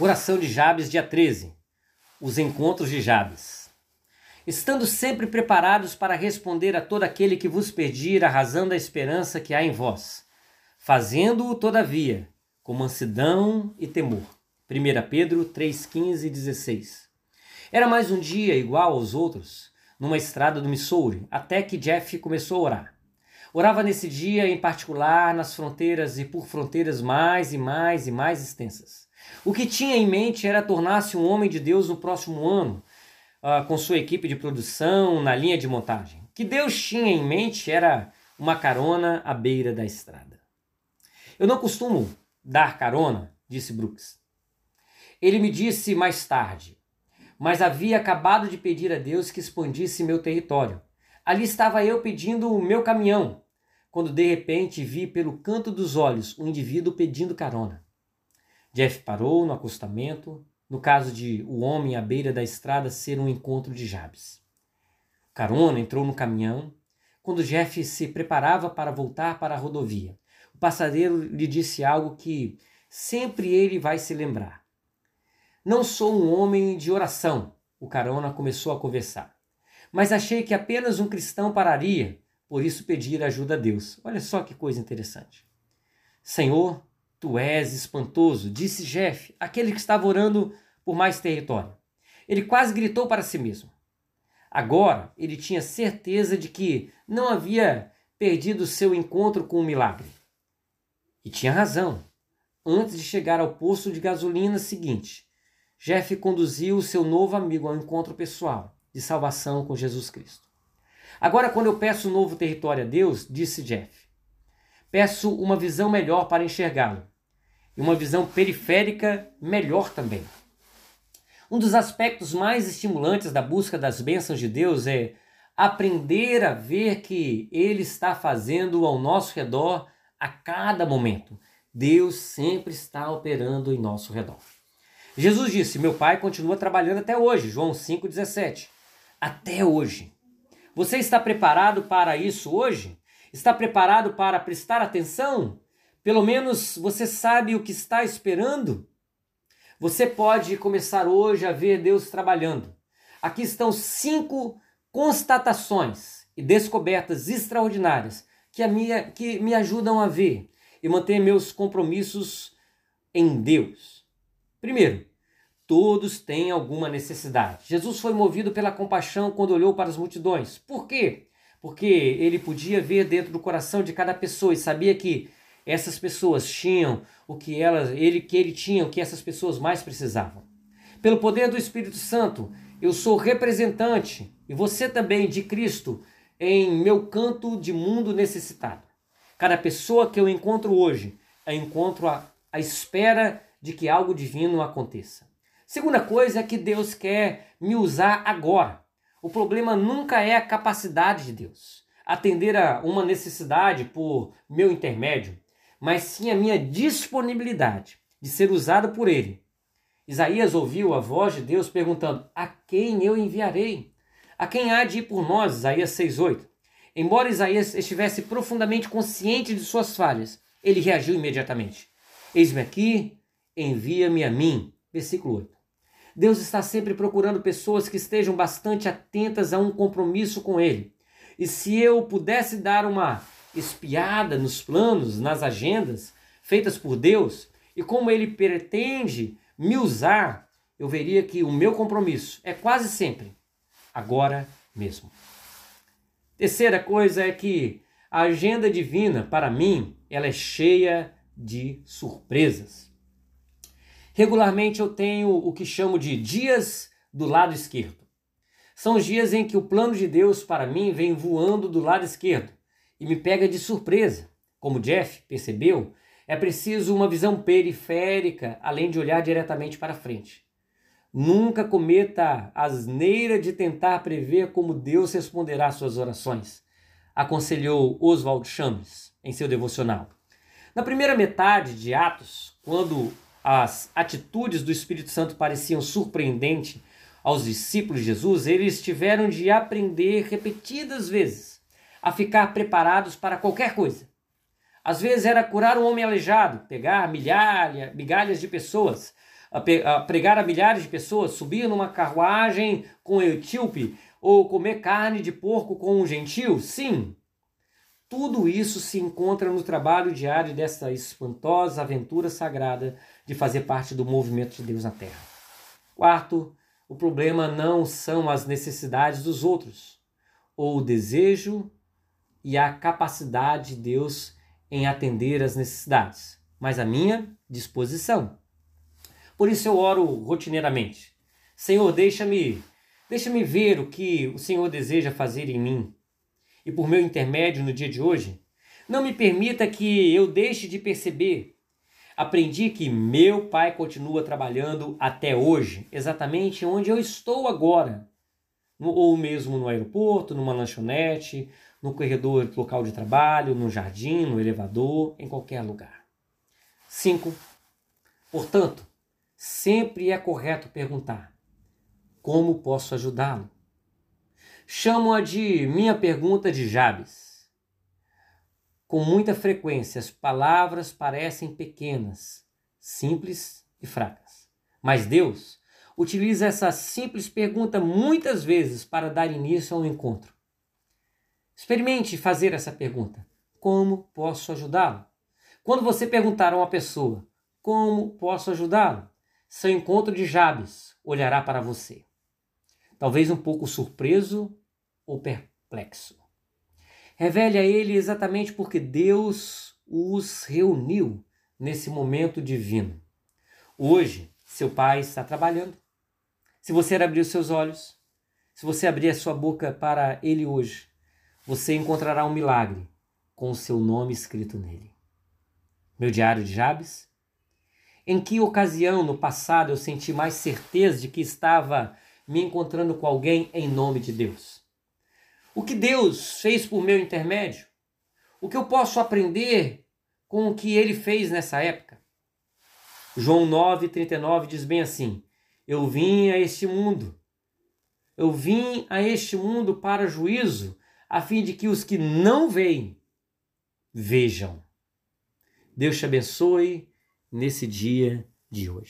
Oração de Jabes, dia 13. Os encontros de Jabes. Estando sempre preparados para responder a todo aquele que vos pedir a razão da esperança que há em vós, fazendo-o, todavia, com mansidão e temor. 1 Pedro 3, 15 e 16. Era mais um dia igual aos outros, numa estrada do Missouri, até que Jeff começou a orar. Orava nesse dia em particular nas fronteiras e por fronteiras mais e mais e mais extensas. O que tinha em mente era tornar-se um homem de Deus no próximo ano, uh, com sua equipe de produção na linha de montagem. O que Deus tinha em mente era uma carona à beira da estrada. Eu não costumo dar carona, disse Brooks. Ele me disse mais tarde, mas havia acabado de pedir a Deus que expandisse meu território. Ali estava eu pedindo o meu caminhão, quando de repente vi pelo canto dos olhos um indivíduo pedindo carona. Jeff parou no acostamento, no caso de o homem à beira da estrada ser um encontro de Jabes. Carona entrou no caminhão quando Jeff se preparava para voltar para a rodovia. O passageiro lhe disse algo que sempre ele vai se lembrar. Não sou um homem de oração, o carona começou a conversar. Mas achei que apenas um cristão pararia, por isso pedir ajuda a Deus. Olha só que coisa interessante. Senhor, Tu és espantoso, disse Jeff, aquele que estava orando por mais território. Ele quase gritou para si mesmo. Agora ele tinha certeza de que não havia perdido seu encontro com o milagre. E tinha razão. Antes de chegar ao posto de gasolina seguinte, Jeff conduziu seu novo amigo ao encontro pessoal de salvação com Jesus Cristo. Agora, quando eu peço um novo território a Deus, disse Jeff, peço uma visão melhor para enxergá-lo e uma visão periférica melhor também. Um dos aspectos mais estimulantes da busca das bênçãos de Deus é aprender a ver que Ele está fazendo ao nosso redor a cada momento. Deus sempre está operando em nosso redor. Jesus disse: Meu Pai continua trabalhando até hoje. João 5,17. Até hoje. Você está preparado para isso hoje? Está preparado para prestar atenção? Pelo menos você sabe o que está esperando? Você pode começar hoje a ver Deus trabalhando. Aqui estão cinco constatações e descobertas extraordinárias que, a minha, que me ajudam a ver e manter meus compromissos em Deus. Primeiro, todos têm alguma necessidade. Jesus foi movido pela compaixão quando olhou para as multidões. Por quê? Porque ele podia ver dentro do coração de cada pessoa e sabia que essas pessoas tinham o que elas, ele que ele tinha, o que essas pessoas mais precisavam. Pelo poder do Espírito Santo, eu sou representante e você também de Cristo em meu canto de mundo necessitado. Cada pessoa que eu encontro hoje, eu encontro a, a espera de que algo divino aconteça. Segunda coisa é que Deus quer me usar agora. O problema nunca é a capacidade de Deus atender a uma necessidade por meu intermédio, mas sim a minha disponibilidade de ser usado por Ele. Isaías ouviu a voz de Deus perguntando: A quem eu enviarei? A quem há de ir por nós? Isaías 6,8. Embora Isaías estivesse profundamente consciente de suas falhas, ele reagiu imediatamente: Eis-me aqui, envia-me a mim. Versículo 8. Deus está sempre procurando pessoas que estejam bastante atentas a um compromisso com Ele. E se eu pudesse dar uma espiada nos planos, nas agendas feitas por Deus e como Ele pretende me usar, eu veria que o meu compromisso é quase sempre agora mesmo. Terceira coisa é que a agenda divina, para mim, ela é cheia de surpresas. Regularmente eu tenho o que chamo de dias do lado esquerdo. São os dias em que o plano de Deus para mim vem voando do lado esquerdo e me pega de surpresa. Como Jeff percebeu, é preciso uma visão periférica além de olhar diretamente para frente. Nunca cometa a asneira de tentar prever como Deus responderá às suas orações, aconselhou Oswald Chambers em seu devocional. Na primeira metade de Atos, quando as atitudes do Espírito Santo pareciam surpreendentes aos discípulos de Jesus, eles tiveram de aprender repetidas vezes a ficar preparados para qualquer coisa. Às vezes era curar um homem aleijado, pegar milhares, migalhas de pessoas, pregar a milhares de pessoas, subir numa carruagem com etíope ou comer carne de porco com um gentil? Sim. Tudo isso se encontra no trabalho diário dessa espantosa aventura sagrada de fazer parte do movimento de Deus na Terra. Quarto, o problema não são as necessidades dos outros, ou o desejo e a capacidade de Deus em atender as necessidades, mas a minha disposição. Por isso eu oro rotineiramente. Senhor, deixa-me, deixa-me ver o que o Senhor deseja fazer em mim. E por meu intermédio no dia de hoje, não me permita que eu deixe de perceber aprendi que meu pai continua trabalhando até hoje, exatamente onde eu estou agora. Ou mesmo no aeroporto, numa lanchonete, no corredor local de trabalho, no jardim, no elevador, em qualquer lugar. 5. Portanto, sempre é correto perguntar: como posso ajudá-lo? Chamo-a de minha pergunta de Jabes. Com muita frequência, as palavras parecem pequenas, simples e fracas. Mas Deus utiliza essa simples pergunta muitas vezes para dar início a um encontro. Experimente fazer essa pergunta: Como posso ajudá-lo? Quando você perguntar a uma pessoa: Como posso ajudá-lo? Seu encontro de Jabes olhará para você, talvez um pouco surpreso ou perplexo. Revele a ele exatamente porque Deus os reuniu nesse momento divino. Hoje, seu pai está trabalhando. Se você abrir os seus olhos, se você abrir a sua boca para ele hoje, você encontrará um milagre com o seu nome escrito nele. Meu diário de Jabes? Em que ocasião no passado eu senti mais certeza de que estava me encontrando com alguém em nome de Deus? O que Deus fez por meu intermédio? O que eu posso aprender com o que ele fez nessa época? João 9,39 diz bem assim: Eu vim a este mundo, eu vim a este mundo para juízo, a fim de que os que não veem, vejam. Deus te abençoe nesse dia de hoje.